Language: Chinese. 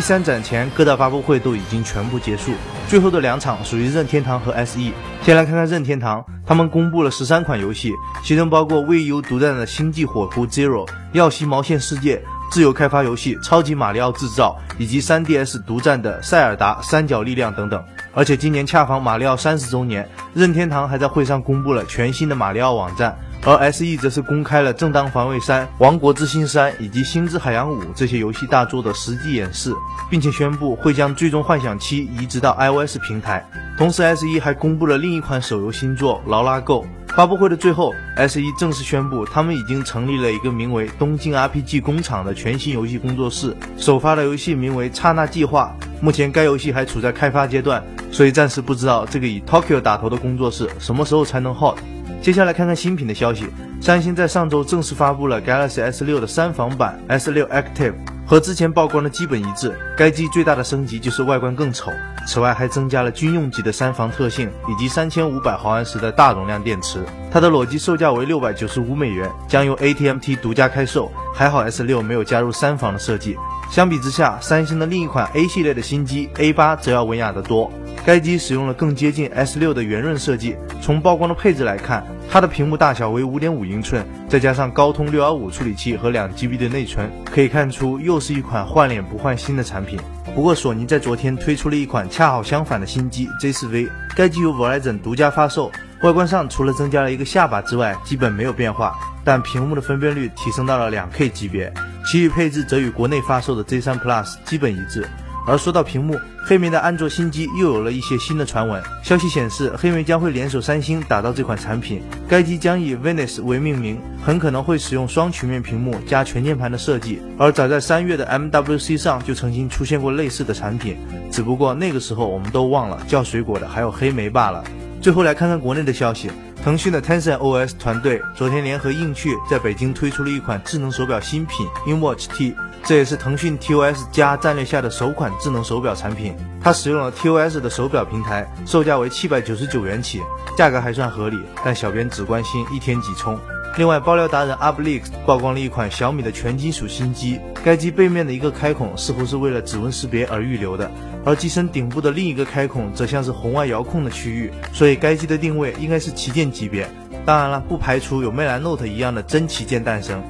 三展前各大发布会都已经全部结束，最后的两场属于任天堂和 SE。先来看看任天堂，他们公布了十三款游戏，其中包括 VU 独占的《星际火狐 Zero》、《耀西毛线世界》。自由开发游戏《超级马里奥制造》以及 3DS 独占的《塞尔达三角力量》等等，而且今年恰逢马里奥三十周年，任天堂还在会上公布了全新的马里奥网站，而 SE 则是公开了《正当防卫三》《王国之心三》以及《星之海洋五》这些游戏大作的实际演示，并且宣布会将《最终幻想七》移植到 iOS 平台。同时，SE 还公布了另一款手游新作《劳拉 Go》。发布会的最后，SE 正式宣布，他们已经成立了一个名为“东京 RPG 工厂”的全新游戏工作室，首发的游戏名为《刹那计划》。目前该游戏还处在开发阶段，所以暂时不知道这个以 Tokyo 打头的工作室什么时候才能 hot。接下来看看新品的消息，三星在上周正式发布了 Galaxy S6 的三防版 S6 Active。和之前曝光的基本一致，该机最大的升级就是外观更丑。此外，还增加了军用级的三防特性，以及三千五百毫安时的大容量电池。它的裸机售价为六百九十五美元，将由 ATMT 独家开售。还好 S6 没有加入三防的设计。相比之下，三星的另一款 A 系列的新机 A8 则要文雅得多。该机使用了更接近 S6 的圆润设计。从曝光的配置来看，它的屏幕大小为5.5英寸，再加上高通615处理器和 2GB 的内存，可以看出又是一款换脸不换新的产品。不过，索尼在昨天推出了一款恰好相反的新机 Z4V，该机由 Verizon 独家发售。外观上除了增加了一个下巴之外，基本没有变化，但屏幕的分辨率提升到了 2K 级别，其余配置则与国内发售的 Z3 Plus 基本一致。而说到屏幕，黑莓的安卓新机又有了一些新的传闻。消息显示，黑莓将会联手三星打造这款产品，该机将以 Venus 为命名，很可能会使用双曲面屏幕加全键盘的设计。而早在三月的 MWC 上就曾经出现过类似的产品，只不过那个时候我们都忘了叫水果的还有黑莓罢了。最后来看看国内的消息。腾讯的 Tencent OS 团队昨天联合映趣，在北京推出了一款智能手表新品 InWatch T，这也是腾讯 TOS 加战略下的首款智能手表产品。它使用了 TOS 的手表平台，售价为七百九十九元起，价格还算合理。但小编只关心一天几充。另外，爆料达人 UpLeaks 曝光了一款小米的全金属新机，该机背面的一个开孔似乎是为了指纹识别而预留的。而机身顶部的另一个开孔则像是红外遥控的区域，所以该机的定位应该是旗舰级别。当然了，不排除有魅蓝 Note 一样的真旗舰诞生。